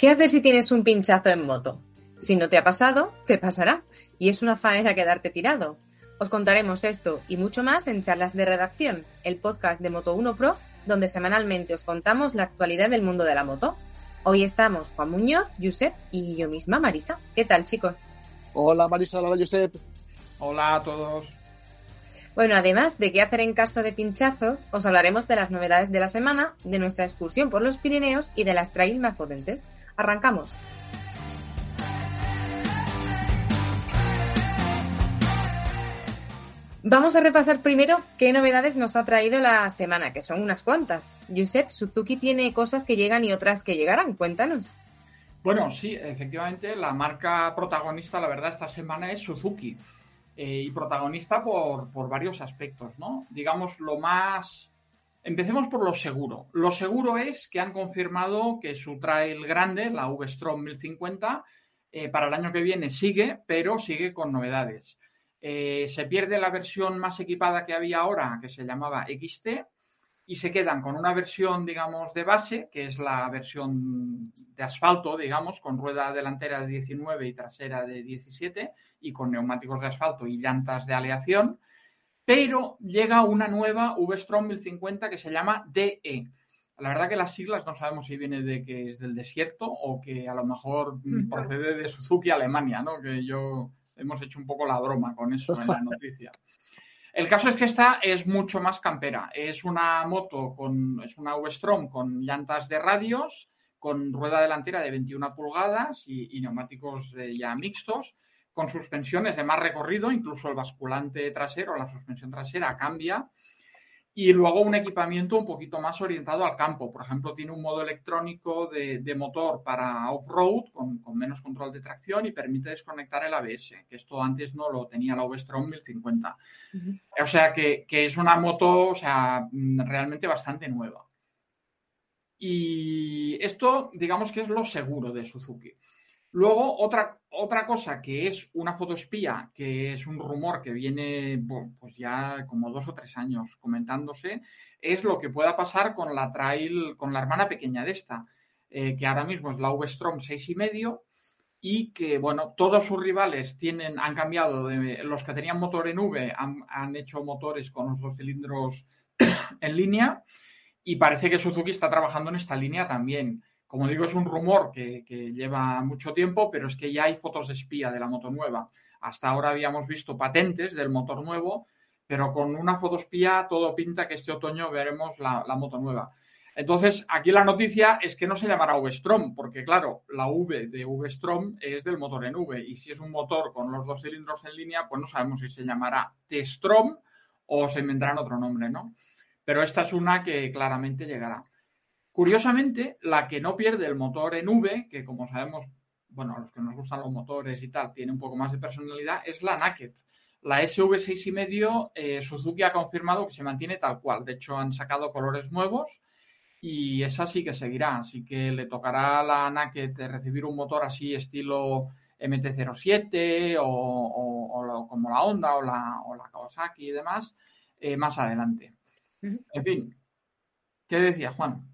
¿Qué haces si tienes un pinchazo en moto? Si no te ha pasado, te pasará. Y es una faena quedarte tirado. Os contaremos esto y mucho más en Charlas de Redacción, el podcast de Moto 1 Pro, donde semanalmente os contamos la actualidad del mundo de la moto. Hoy estamos Juan Muñoz, Josep y yo misma, Marisa. ¿Qué tal, chicos? Hola, Marisa. Hola, Josep. Hola a todos. Bueno, además de qué hacer en caso de pinchazos, os hablaremos de las novedades de la semana, de nuestra excursión por los Pirineos y de las trails más potentes. Arrancamos. Vamos a repasar primero qué novedades nos ha traído la semana, que son unas cuantas. Josep, Suzuki tiene cosas que llegan y otras que llegarán. Cuéntanos. Bueno, sí, efectivamente, la marca protagonista, la verdad, esta semana es Suzuki. Eh, y protagonista por, por varios aspectos, ¿no? Digamos, lo más Empecemos por lo seguro. Lo seguro es que han confirmado que su trail grande, la V-Strom 1050, eh, para el año que viene sigue, pero sigue con novedades. Eh, se pierde la versión más equipada que había ahora, que se llamaba XT, y se quedan con una versión, digamos, de base, que es la versión de asfalto, digamos, con rueda delantera de 19 y trasera de 17, y con neumáticos de asfalto y llantas de aleación pero llega una nueva V-Strom 1050 que se llama DE. La verdad que las siglas no sabemos si viene de que es del desierto o que a lo mejor procede de Suzuki, Alemania, ¿no? Que yo hemos hecho un poco la broma con eso en la noticia. El caso es que esta es mucho más campera. Es una moto con, es una V-Strom con llantas de radios, con rueda delantera de 21 pulgadas y, neumáticos ya mixtos con suspensiones de más recorrido, incluso el basculante trasero, la suspensión trasera cambia. Y luego un equipamiento un poquito más orientado al campo. Por ejemplo, tiene un modo electrónico de, motor para off-road con, menos control de tracción y permite desconectar el ABS, que esto antes no lo tenía la V-Strom 1050. O sea que, que, es una moto o sea, realmente bastante nueva. Y esto, digamos que es lo seguro de Suzuki. Luego, otra, otra cosa que es una fotoespía, que es un rumor que viene pues ya como dos o tres años comentándose, es lo que pueda pasar con la trail, con la hermana pequeña de esta, eh, que ahora mismo es la V-Strom 6,5 y que, bueno, todos sus rivales tienen, han cambiado, de, los que tenían motor en V han, han hecho motores con los dos cilindros en línea y parece que Suzuki está trabajando en esta línea también. Como digo, es un rumor que, lleva mucho tiempo, pero es que ya hay fotos de espía de la moto nueva. Hasta ahora habíamos visto patentes del motor nuevo, pero con una foto espía todo pinta que este otoño veremos la, moto nueva. Entonces, aquí la noticia es que no se llamará V-Strom, porque claro, la V de V-Strom es del motor en V, y si es un motor con los dos cilindros en línea, pues no sabemos si se llamará T-Strom o se inventarán otro nombre, ¿no? Pero esta es una que claramente llegará. Curiosamente, la que no pierde el motor en V, que como sabemos, bueno, a los que nos gustan los motores y tal, tiene un poco más de personalidad, es la Naked. La SV6,5 eh, Suzuki ha confirmado que se mantiene tal cual. De hecho, han sacado colores nuevos y esa sí que seguirá. Así que le tocará a la Naked recibir un motor así estilo MT-07 o, como la Honda o la, o la Kawasaki y demás eh, más adelante. En fin, ¿qué decía Juan?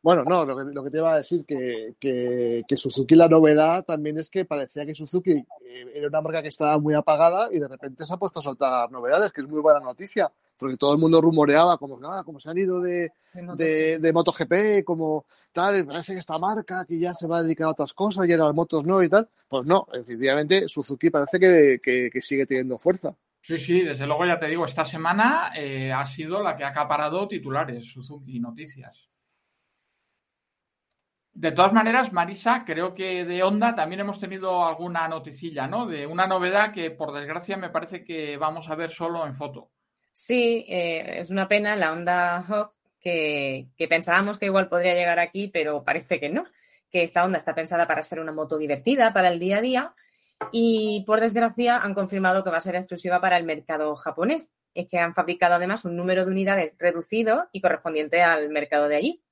Bueno, no, lo que, lo que te iba a decir que, que, Suzuki la novedad también es que parecía que Suzuki eh, era una marca que estaba muy apagada y de repente se ha puesto a soltar novedades, que es muy buena noticia, porque todo el mundo rumoreaba como, ah, como se han ido de, de, de MotoGP, como tal, parece que esta marca que ya se va a dedicar a otras cosas y a las motos no y tal. Pues no, efectivamente Suzuki parece que, que, sigue teniendo fuerza. Sí, sí, desde luego ya te digo, esta semana eh, ha sido la que ha acaparado titulares Suzuki Noticias. De todas maneras, Marisa, creo que de Honda también hemos tenido alguna noticilla, ¿no? De una novedad que, por desgracia, me parece que vamos a ver solo en foto. Sí, eh, es una pena la Honda Hawk que, pensábamos que igual podría llegar aquí, pero parece que no. Que esta Honda está pensada para ser una moto divertida para el día a día y, por desgracia, han confirmado que va a ser exclusiva para el mercado japonés. Es que han fabricado además un número de unidades reducido y correspondiente al mercado de allí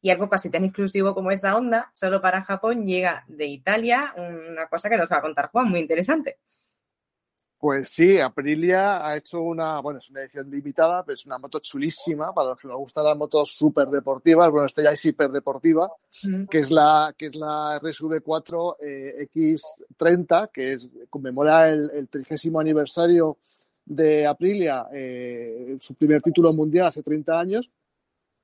y algo casi tan exclusivo como esa onda, solo para Japón, llega de Italia, una cosa que nos va a contar Juan, muy interesante. Pues sí, Aprilia ha hecho una, bueno, es una edición limitada, pero es una moto chulísima para los que nos gustan las motos súper deportivas. Bueno, esta ya es hiper deportiva, que es la, que es la RSV4 eh, X30, que es, conmemora el, el trigésimo aniversario de Aprilia, eh, su primer título mundial hace 30 años.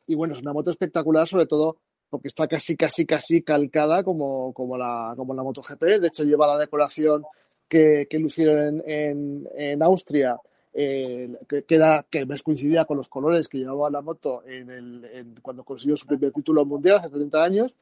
Y bueno, es una moto espectacular, sobre todo porque está casi, casi, casi calcada como, como, la, como la MotoGP. De hecho, lleva la decoración que, que lucieron en, en, en Austria, eh, que, que, era, que coincidía con los colores que llevaba la moto en el, en, cuando consiguió su primer título mundial hace 30 años.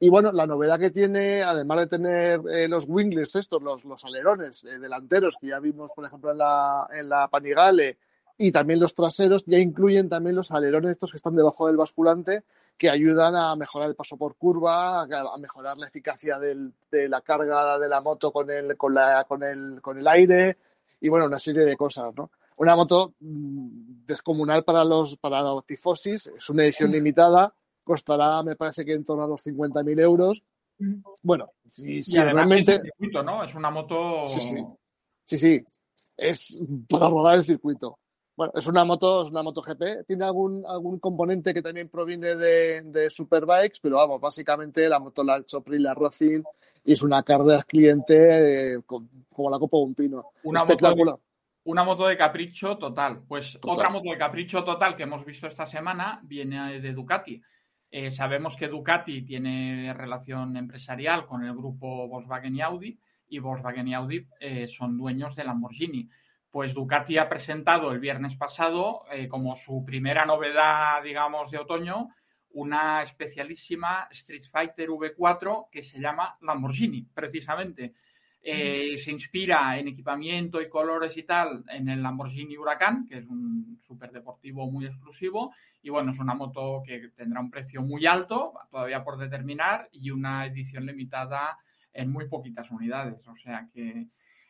Y bueno, la novedad que tiene, además de tener eh, los winglets estos, los, los alerones eh, delanteros que ya vimos, por ejemplo, en la, en la Panigale, y también los traseros, ya incluyen también los alerones estos que están debajo del basculante, que ayudan a mejorar el paso por curva, a mejorar la eficacia del, de la carga de la moto con el, con, la, con, el, con el aire y bueno, una serie de cosas, ¿no? Una moto mm, descomunal para los, para los tifosis, es una edición limitada, costará, me parece que en torno a los 50.000 euros. Bueno, si, si realmente. Es, circuito, ¿no? es una moto. Sí, sí. Sí, sí. Es para rodar el circuito. Bueno, es una moto, es una moto GP. Tiene algún, algún componente que también proviene de, de Superbikes, pero vamos, básicamente la moto la ha hecho Prila Racing y es una carrera cliente eh, como la copa de un pino. Una Espectacular. Moto de, una moto de capricho total. Pues total. otra moto de capricho total que hemos visto esta semana viene de Ducati. Eh, sabemos que Ducati tiene relación empresarial con el grupo Volkswagen y Audi y Volkswagen y Audi eh, son dueños de Lamborghini pues Ducati ha presentado el viernes pasado eh, como su primera novedad, digamos, de otoño, una especialísima Street Fighter V4 que se llama Lamborghini, precisamente. Eh, se inspira en equipamiento y colores y tal en el Lamborghini Huracán, que es un superdeportivo muy exclusivo. Y bueno, es una moto que tendrá un precio muy alto, todavía por determinar, y una edición limitada en muy poquitas unidades. O sea que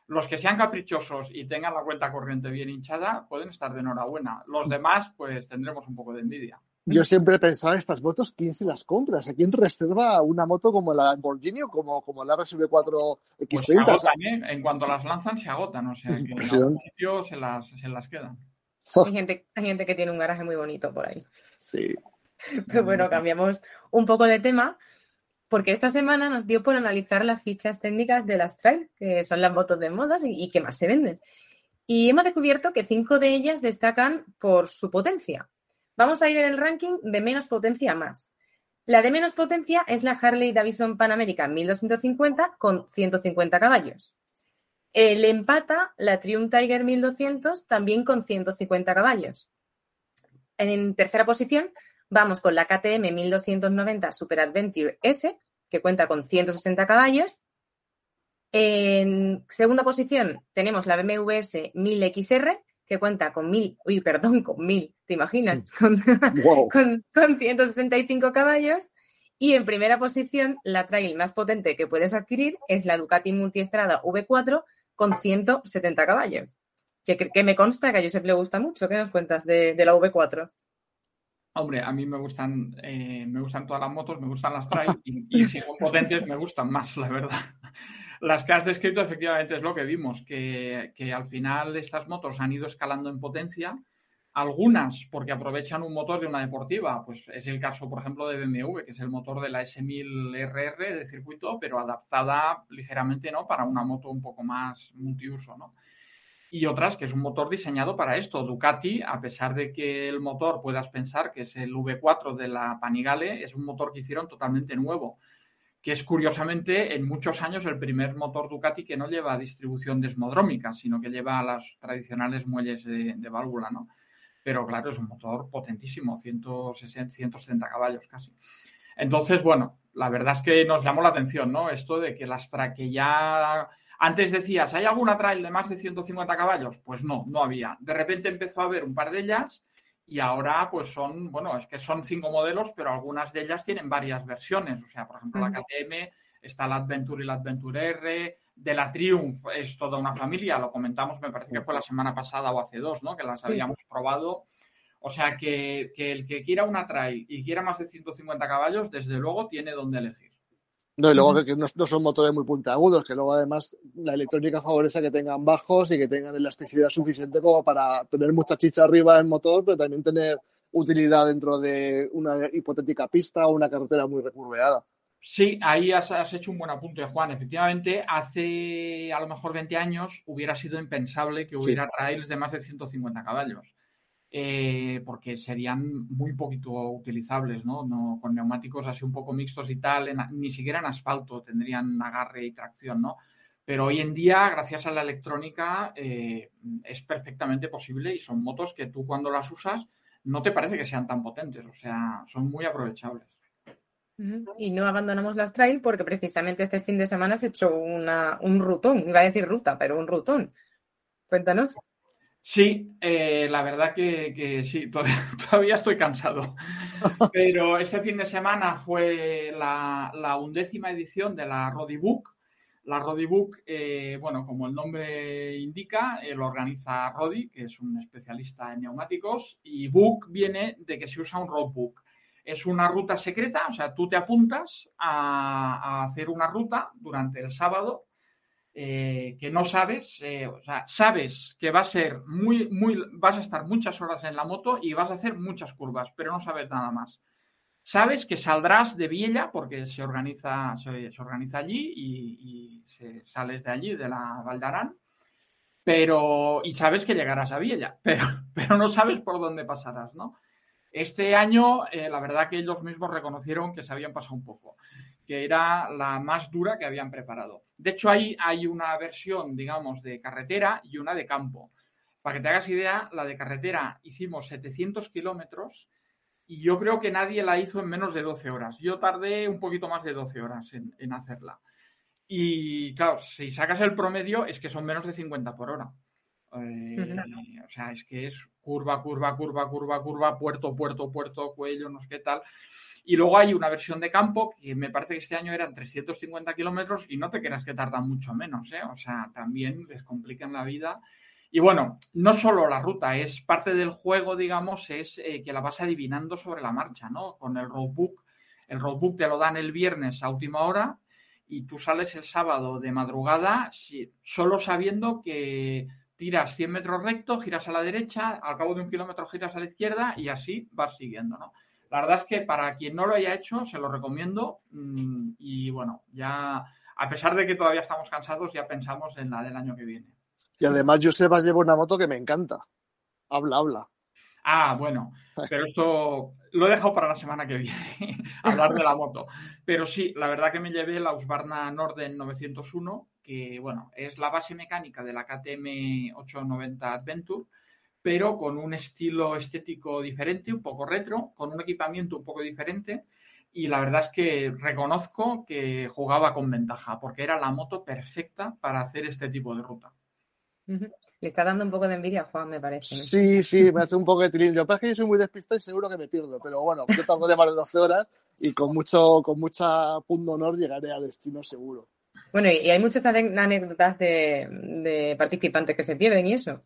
los que sean caprichosos y tengan la cuenta corriente bien hinchada pueden estar de enhorabuena. Los demás, pues tendremos un poco de envidia. Yo siempre pensaba estas motos, ¿quién se las compra? O sea, ¿quién reserva una moto como la Lamborghini o como, como la RSV4 X30? Pues se agotan, ¿eh? En cuanto las lanzan, se agotan. O sea, que en algún sitio se las, se las quedan. Hay gente, hay gente que tiene un garaje muy bonito por ahí. Sí. Pero bueno, cambiamos un poco de tema porque esta semana nos dio por analizar las fichas técnicas de las trail, que son las motos de modas y, y que más se venden. Y hemos descubierto que cinco de ellas destacan por su potencia. Vamos a ir en el ranking de menos potencia a más. La de menos potencia es la Harley Davidson Pan American 1250 con 150 caballos. El empata la Triumph Tiger 1200 también con 150 caballos. En tercera posición Vamos con la KTM 1290 Super Adventure S, que cuenta con 160 caballos. En segunda posición tenemos la BMW S 1000XR, que cuenta con 1000, uy, perdón, con 1000, ¿te imaginas? Con, wow. con, con 165 caballos. Y en primera posición, la trail más potente que puedes adquirir es la Ducati Multiestrada V4 con 170 caballos. Que, que, me consta que a Josep le gusta mucho. ¿Qué nos cuentas de, de la V4? Hombre, a mí me gustan, eh, me gustan todas las motos, me gustan las trail y, y si son potentes me gustan más, la verdad. Las que has descrito efectivamente es lo que vimos, que, que, al final estas motos han ido escalando en potencia, algunas porque aprovechan un motor de una deportiva, pues es el caso, por ejemplo, de BMW, que es el motor de la S1000RR de circuito, pero adaptada ligeramente ¿no? para una moto un poco más multiuso, ¿no? Y otras que es un motor diseñado para esto. Ducati, a pesar de que el motor puedas pensar que es el V4 de la Panigale, es un motor que hicieron totalmente nuevo, que es curiosamente en muchos años el primer motor Ducati que no lleva distribución desmodrómica, sino que lleva las tradicionales muelles de, válvula, ¿no? Pero claro, es un motor potentísimo, 160, 170 caballos casi. Entonces, bueno, la verdad es que nos llamó la atención, ¿no? Esto de que las que ya antes decías, ¿hay alguna trail de más de 150 caballos? Pues no, no había. De repente empezó a haber un par de ellas y ahora pues son, bueno, es que son cinco modelos, pero algunas de ellas tienen varias versiones. O sea, por ejemplo, la KTM, está la Adventure y la Adventure R, de la Triumph es toda una familia, lo comentamos, me parece que fue la semana pasada o hace dos, ¿no? Que las sí. habíamos probado. O sea, que, que, el que quiera una trail y quiera más de 150 caballos, desde luego tiene donde elegir. No, y luego que no, son motores muy puntiagudos, que luego además la electrónica favorece que tengan bajos y que tengan elasticidad suficiente como para tener mucha chicha arriba del motor, pero también tener utilidad dentro de una hipotética pista o una carretera muy recurveada. Sí, ahí has, hecho un buen apunte, Juan. Efectivamente, hace a lo mejor 20 años hubiera sido impensable que hubiera trails de más de 150 caballos. Eh, porque serían muy poquito utilizables, ¿no? Con neumáticos así un poco mixtos y tal, ni siquiera en asfalto tendrían agarre y tracción, ¿no? Pero hoy en día, gracias a la electrónica, eh, es perfectamente posible y son motos que tú cuando las usas no te parece que sean tan potentes, o sea, son muy aprovechables. Y no abandonamos las trail porque precisamente este fin de semana se echó una, un rutón, iba a decir ruta, pero un rutón. Cuéntanos. Sí, eh, la verdad que, sí, todavía, estoy cansado. Pero este fin de semana fue la, undécima edición de la Book. La Rodibook, eh, bueno, como el nombre indica, eh, lo organiza Rodi, que es un especialista en neumáticos, y Book viene de que se usa un roadbook. Es una ruta secreta, o sea, tú te apuntas a hacer una ruta durante el sábado eh, que no sabes, eh, o sea, sabes que va a ser muy, muy, vas a estar muchas horas en la moto y vas a hacer muchas curvas, pero no sabes nada más. Sabes que saldrás de Viella porque se organiza, se, organiza allí y, sales de allí, de la Valdarán, pero, y sabes que llegarás a Viella, pero, pero no sabes por dónde pasarás, ¿no? Este año, eh, la verdad que ellos mismos reconocieron que se habían pasado un poco que era la más dura que habían preparado. De hecho, ahí hay una versión, digamos, de carretera y una de campo. Para que te hagas idea, la de carretera hicimos 700 kilómetros y yo creo que nadie la hizo en menos de 12 horas. Yo tardé un poquito más de 12 horas en, hacerla. Y claro, si sacas el promedio, es que son menos de 50 por hora. Eh, o sea, es que es curva, curva, curva, curva, curva, puerto, puerto, puerto, cuello, no sé qué tal. Y luego hay una versión de campo que me parece que este año eran 350 kilómetros y no te creas que tarda mucho menos, ¿eh? O sea, también les complican la vida. Y bueno, no solo la ruta, es parte del juego, digamos, es eh, que la vas adivinando sobre la marcha, ¿no? Con el roadbook. El roadbook te lo dan el viernes a última hora y tú sales el sábado de madrugada solo sabiendo que tiras 100 metros recto, giras a la derecha, al cabo de un kilómetro giras a la izquierda y así vas siguiendo, ¿no? La verdad es que para quien no lo haya hecho, se lo recomiendo. Mm, y bueno, ya, a pesar de que todavía estamos cansados, ya pensamos en la del año que viene. Y además, Joseba lleva una moto que me encanta. Habla, habla. Ah, bueno, pero esto lo he dejado para la semana que viene, hablar de la moto. Pero sí, la verdad que me llevé la Husqvarna Norden 901, que bueno, es la base mecánica de la KTM 890 Adventure pero con un estilo estético diferente, un poco retro, con un equipamiento un poco diferente. Y la verdad es que reconozco que jugaba con ventaja, porque era la moto perfecta para hacer este tipo de ruta. Le está dando un poco de envidia Juan, me parece. Sí, sí, me hace un poco de tilín. Pero es que yo soy muy despistado y seguro que me pierdo. Pero bueno, yo tardaré más de 12 horas y con mucho, con mucha punto honor llegaré al destino seguro. Bueno, y hay muchas anécdotas de, de participantes que se pierden y eso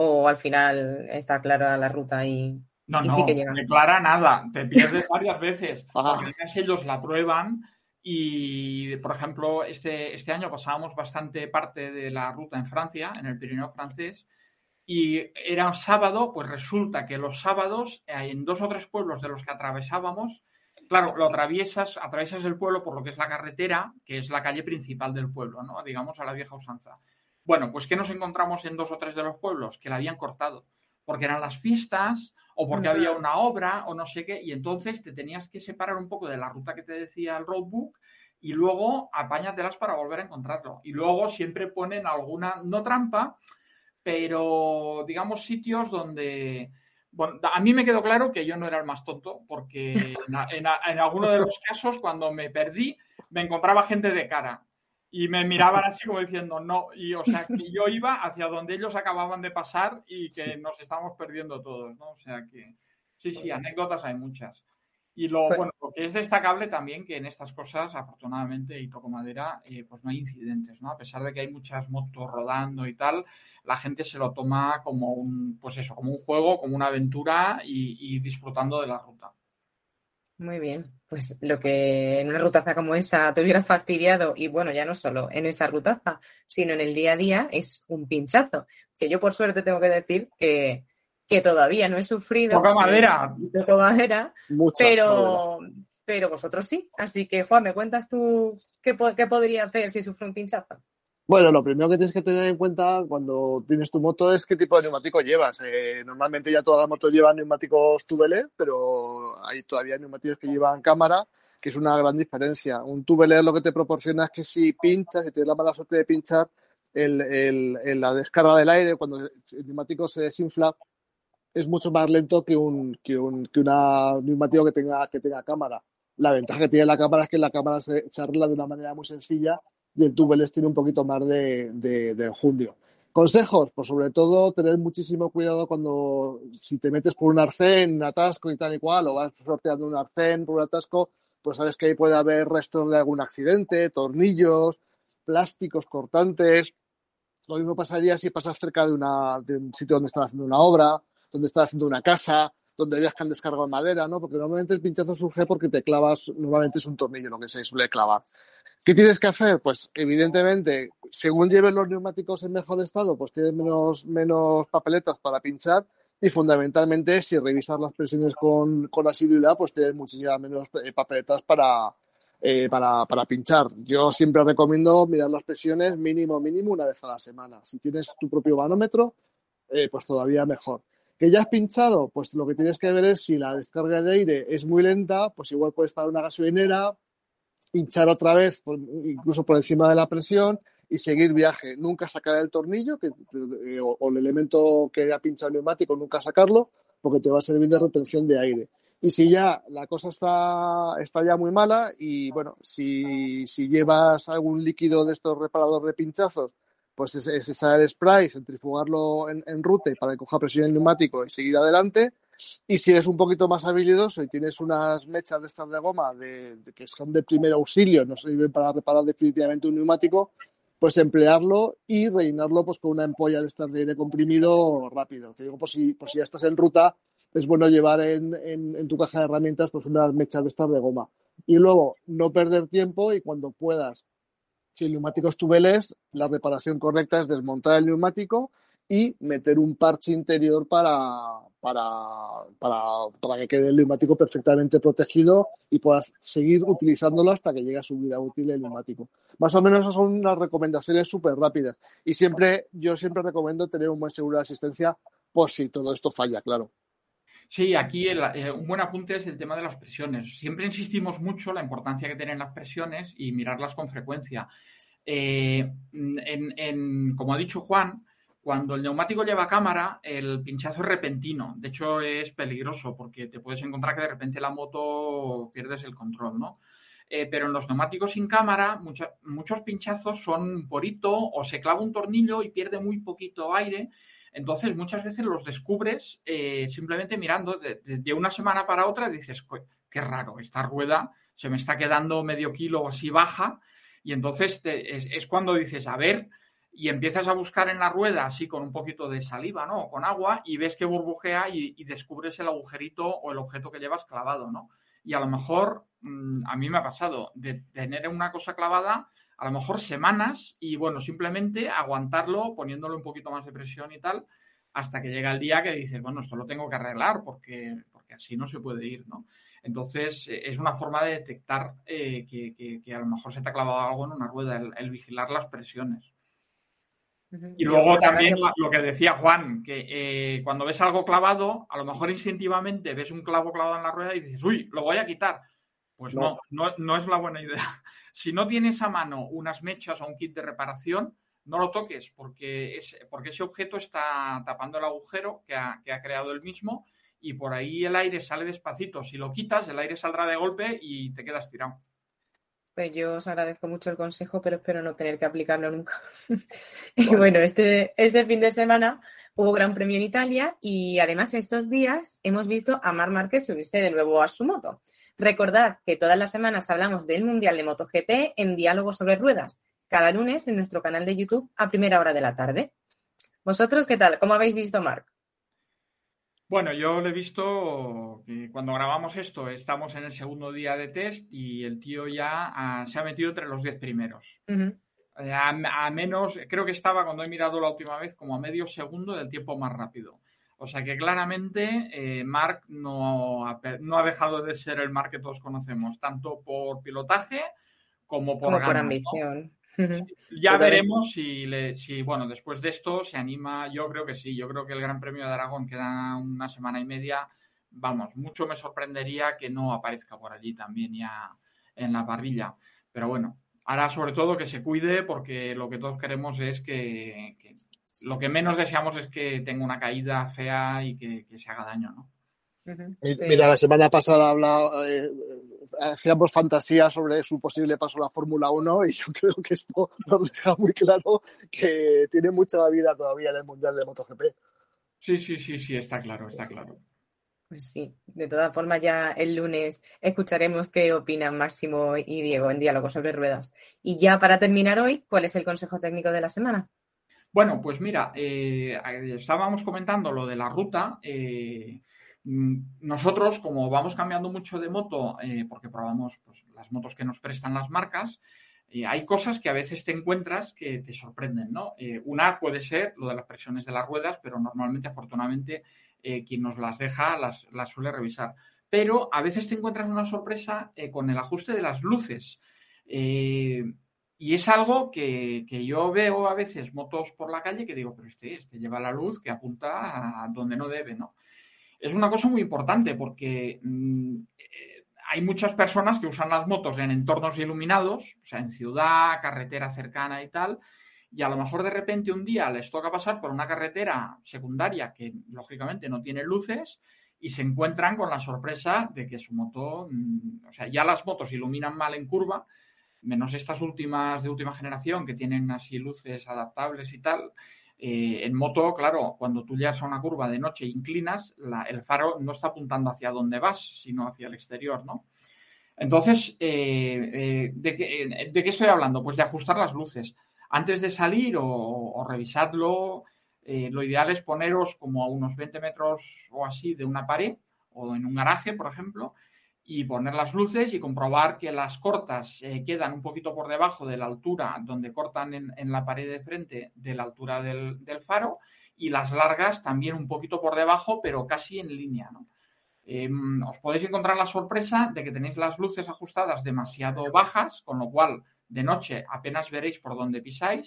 o al final está clara la ruta y, no, no, sí que llega. clara nada, te pierdes varias veces, porque ellos la prueban y, por ejemplo, este, este año pasábamos bastante parte de la ruta en Francia, en el Pirineo francés, y era un sábado, pues resulta que los sábados, eh, en dos o tres pueblos de los que atravesábamos, claro, lo atraviesas, atraviesas el pueblo por lo que es la carretera, que es la calle principal del pueblo, ¿no? Digamos a la vieja usanza. Bueno, pues que nos encontramos en dos o tres de los pueblos que la habían cortado, porque eran las fiestas o porque había una obra o no sé qué, y entonces te tenías que separar un poco de la ruta que te decía el roadbook y luego apáñatelas para volver a encontrarlo. Y luego siempre ponen alguna, no trampa, pero digamos sitios donde... Bueno, a mí me quedó claro que yo no era el más tonto, porque en, en, en alguno de los casos, cuando me perdí, me encontraba gente de cara y me miraban así como diciendo no, y o sea, que yo iba hacia donde ellos acababan de pasar y que nos estamos perdiendo todos, ¿no? O sea que sí, sí, anécdotas hay muchas. Y lo, bueno, que es destacable también que en estas cosas, afortunadamente, y toco madera, eh, pues no hay incidentes, ¿no? A pesar de que hay muchas motos rodando y tal, la gente se lo toma como un, pues eso, como un juego, como una aventura y disfrutando de la ruta. Muy bien, pues lo que en una rutaza como esa te hubiera fastidiado, y bueno, ya no solo en esa rutaza, sino en el día a día, es un pinchazo. Que yo por suerte tengo que decir que, que todavía no he sufrido. Poca madera. Poca madera, pero, pero vosotros sí. Así que, Juan, ¿me cuentas tú qué, qué podría hacer si sufro un pinchazo? Bueno, lo primero que tienes que tener en cuenta cuando tienes tu moto es qué tipo de neumático llevas. Eh, normalmente ya todas las motos llevan neumáticos tubeler, pero hay todavía neumáticos que llevan cámara, que es una gran diferencia. Un tubeler lo que te proporciona es que si pinchas, si tienes la mala suerte de pinchar, el, el, la descarga del aire, cuando el neumático se desinfla, es mucho más lento que un, que un que una neumático que tenga, que tenga cámara. La ventaja que tiene la cámara es que la cámara se, se arregla de una manera muy sencilla y el tubeless tiene un poquito más de, de, enjundio. Consejos, pues sobre todo tener muchísimo cuidado cuando si te metes por un arcén, un atasco y tal y cual, o vas sorteando un arcén por un atasco, pues sabes que ahí puede haber restos de algún accidente, tornillos, plásticos cortantes. Lo mismo pasaría si pasas cerca de, de un sitio donde están haciendo una obra, donde están haciendo una casa, donde veas que han descargado madera, ¿no? Porque normalmente el pinchazo surge porque te clavas, normalmente es un tornillo lo que se suele clavar. ¿Qué tienes que hacer? Pues evidentemente, según lleven los neumáticos en mejor estado, pues tienes menos, menos papeletas para pinchar y fundamentalmente si revisas las presiones con, con asiduidad, pues tienes muchísimas menos eh, papeletas para, eh, para, para, pinchar. Yo siempre recomiendo mirar las presiones mínimo, mínimo una vez a la semana. Si tienes tu propio manómetro, eh, pues todavía mejor. ¿Que ya has pinchado? Pues lo que tienes que ver es si la descarga de aire es muy lenta, pues igual puedes parar una gasolinera, hinchar otra vez, incluso por encima de la presión, y seguir viaje. Nunca sacar el tornillo que, eh, o, el elemento que ha pinchado el neumático, nunca sacarlo, porque te va a servir de retención de aire. Y si ya la cosa está, está ya muy mala, y bueno, si, si llevas algún líquido de estos reparadores de pinchazos, pues es, es echar el spray, centrifugarlo en, en ruta para que coja presión el neumático y seguir adelante y si eres un poquito más habilidoso y tienes unas mechas de estas de goma que son de primer auxilio, no sirven para reparar definitivamente un neumático, pues emplearlo y rellenarlo pues con una ampolla de estas de aire comprimido rápido. Te digo, pues si, pues si ya estás en ruta, es bueno llevar en, en, tu caja de herramientas pues unas mechas de estas de goma. Y luego, no perder tiempo y cuando puedas, si el neumático la reparación correcta es desmontar el neumático y meter un parche interior para, para, para, para, que quede el neumático perfectamente protegido y puedas seguir utilizándolo hasta que llegue a su vida útil el neumático. Más o menos esas son unas recomendaciones súper rápidas. Y siempre, yo siempre recomiendo tener un buen seguro de asistencia por si todo esto falla, claro. Sí, aquí eh, un buen apunte es el tema de las presiones. Siempre insistimos mucho la importancia que tienen las presiones y mirarlas con frecuencia. Eh, en, en, como ha dicho Juan, cuando el neumático lleva cámara, el pinchazo es repentino. De hecho, es peligroso porque te puedes encontrar que de repente la moto pierdes el control, ¿no? Eh, pero en los neumáticos sin cámara, muchos pinchazos son porito o se clava un tornillo y pierde muy poquito aire. Entonces, muchas veces los descubres eh, simplemente mirando de, una semana para otra dices, qué raro, esta rueda se me está quedando medio kilo así baja. Y entonces es, cuando dices, a ver, y empiezas a buscar en la rueda así con un poquito de saliva, ¿no? con agua y ves que burbujea y, descubres el agujerito o el objeto que llevas clavado, ¿no? Y a lo mejor, mm, a mí me ha pasado de tener una cosa clavada, a lo mejor semanas y bueno, simplemente aguantarlo poniéndole un poquito más de presión y tal, hasta que llega el día que dices, bueno, esto lo tengo que arreglar porque, porque así no se puede ir, ¿no? Entonces, eh, es una forma de detectar eh, que, a lo mejor se te ha clavado algo en una rueda, el vigilar las presiones. Y luego también lo que decía Juan, que eh, cuando ves algo clavado, a lo mejor instintivamente ves un clavo clavado en la rueda y dices, uy, lo voy a quitar. Pues no, no, no, es la buena idea. Si no tienes a mano unas mechas o un kit de reparación, no lo toques porque, es, porque ese objeto está tapando el agujero que ha, que ha creado el mismo y por ahí el aire sale despacito. Si lo quitas, el aire saldrá de golpe y te quedas tirado. Pues yo os agradezco mucho el consejo, pero espero no tener que aplicarlo nunca. y bueno, este, este fin de semana hubo Gran Premio en Italia y además estos días hemos visto a Mar Márquez subirse de nuevo a su moto. Recordad que todas las semanas hablamos del Mundial de MotoGP en Diálogo sobre Ruedas, cada lunes en nuestro canal de YouTube a primera hora de la tarde. ¿Vosotros qué tal? ¿Cómo habéis visto Marc? Bueno, yo le he visto que cuando grabamos esto estamos en el segundo día de test y el tío ya ah, se ha metido entre los diez primeros. Eh, a, menos, creo que estaba cuando he mirado la última vez como a medio segundo del tiempo más rápido. O sea que claramente eh, Mark no ha, no ha dejado de ser el Mark que todos conocemos, tanto por pilotaje como por, ambición. Ya veremos si, le, si, bueno, después de esto se anima. Yo creo que sí. Yo creo que el Gran Premio de Aragón queda una semana y media. Vamos, mucho me sorprendería que no aparezca por allí también ya en la parrilla. Pero bueno, ahora sobre todo que se cuide porque lo que todos queremos es que, lo que menos deseamos es que tenga una caída fea y que, se haga daño, ¿no? Mira, la semana pasada hablaba, eh, hacíamos fantasía sobre su posible paso a la Fórmula 1 y yo creo que esto nos deja muy claro que tiene mucha vida todavía en el Mundial de MotoGP. Sí, sí, sí, sí, está claro, está claro. Pues sí, de todas formas ya el lunes escucharemos qué opinan Máximo y Diego en diálogo sobre ruedas. Y ya para terminar hoy, ¿cuál es el consejo técnico de la semana? Bueno, pues mira, eh, estábamos comentando lo de la ruta. Eh, Mm, nosotros, como vamos cambiando mucho de moto, eh, porque probamos pues, las motos que nos prestan las marcas, eh, hay cosas que a veces te encuentras que te sorprenden, ¿no? Eh, una puede ser lo de las presiones de las ruedas, pero normalmente, afortunadamente, quien nos las deja las, suele revisar. Pero a veces te encuentras una sorpresa con el ajuste de las luces. Y es algo que, que, yo veo a veces motos por la calle que digo, pero este, este lleva la luz que apunta a donde no debe, ¿no? es una cosa muy importante porque mm, eh, hay muchas personas que usan las motos en entornos iluminados, o sea, en ciudad, carretera cercana y tal, y a lo mejor de repente un día les toca pasar por una carretera secundaria que lógicamente no tiene luces y se encuentran con la sorpresa de que su moto, mm, o sea, ya las motos iluminan mal en curva, menos estas últimas de última generación que tienen así luces adaptables y tal, eh, en moto, claro, cuando tú llegas a una curva de noche e inclinas, el faro no está apuntando hacia donde vas, sino hacia el exterior, ¿no? Entonces, eh, eh, ¿de, qué, estoy hablando? Pues de ajustar las luces. Antes de salir o, o lo ideal es poneros como a unos 20 metros o así de una pared o en un garaje, por ejemplo, y poner las luces y comprobar que las cortas eh, quedan un poquito por debajo de la altura donde cortan en, la pared de frente de la altura del, faro y las largas también un poquito por debajo pero casi en línea. Em, os podéis encontrar la sorpresa de que tenéis las luces ajustadas demasiado bajas, con lo cual de noche apenas veréis por dónde pisáis,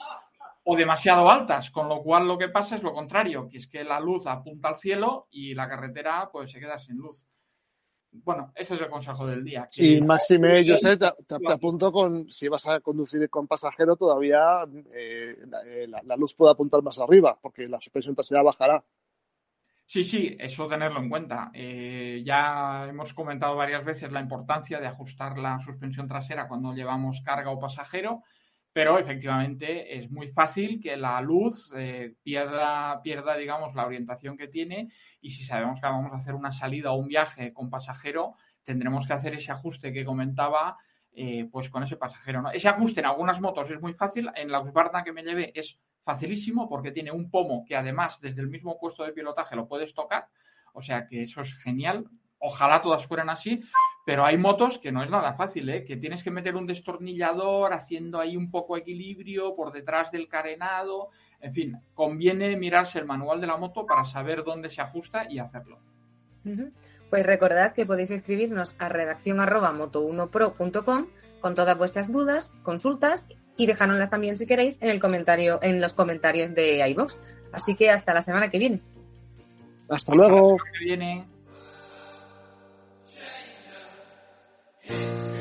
o demasiado altas, con lo cual lo que pasa es lo contrario, que es que la luz apunta al cielo y la carretera pues se queda sin luz bueno, ese es el consejo del día. y Máxime, yo sé, te, apunto con, si vas a conducir con pasajero, todavía eh, eh, la, luz puede apuntar más arriba, porque la suspensión trasera bajará. Sí, sí, eso tenerlo en cuenta. Eh, ya hemos comentado varias veces la importancia de ajustar la suspensión trasera cuando llevamos carga o pasajero pero efectivamente es muy fácil que la luz eh, pierda, pierda, digamos, la orientación que tiene y si sabemos que vamos a hacer una salida o un viaje con pasajero, tendremos que hacer ese ajuste que comentaba, eh, pues con ese pasajero. Ese ajuste en algunas motos es muy fácil, en la Husqvarna que me llevé es facilísimo porque tiene un pomo que además desde el mismo puesto de pilotaje lo puedes tocar, o sea que eso es genial. Ojalá todas fueran así, pero hay motos que no es nada fácil, ¿eh? que tienes que meter un destornillador haciendo ahí un poco equilibrio por detrás del carenado. En fin, conviene mirarse el manual de la moto para saber dónde se ajusta y hacerlo. Pues recordad que podéis escribirnos a redacción arroba moto1pro.com con todas vuestras dudas, consultas y dejárnoslas también si queréis en el comentario, en los comentarios de iVoox. Así que hasta la semana que viene. Hasta luego. Hasta la semana que viene. Peace.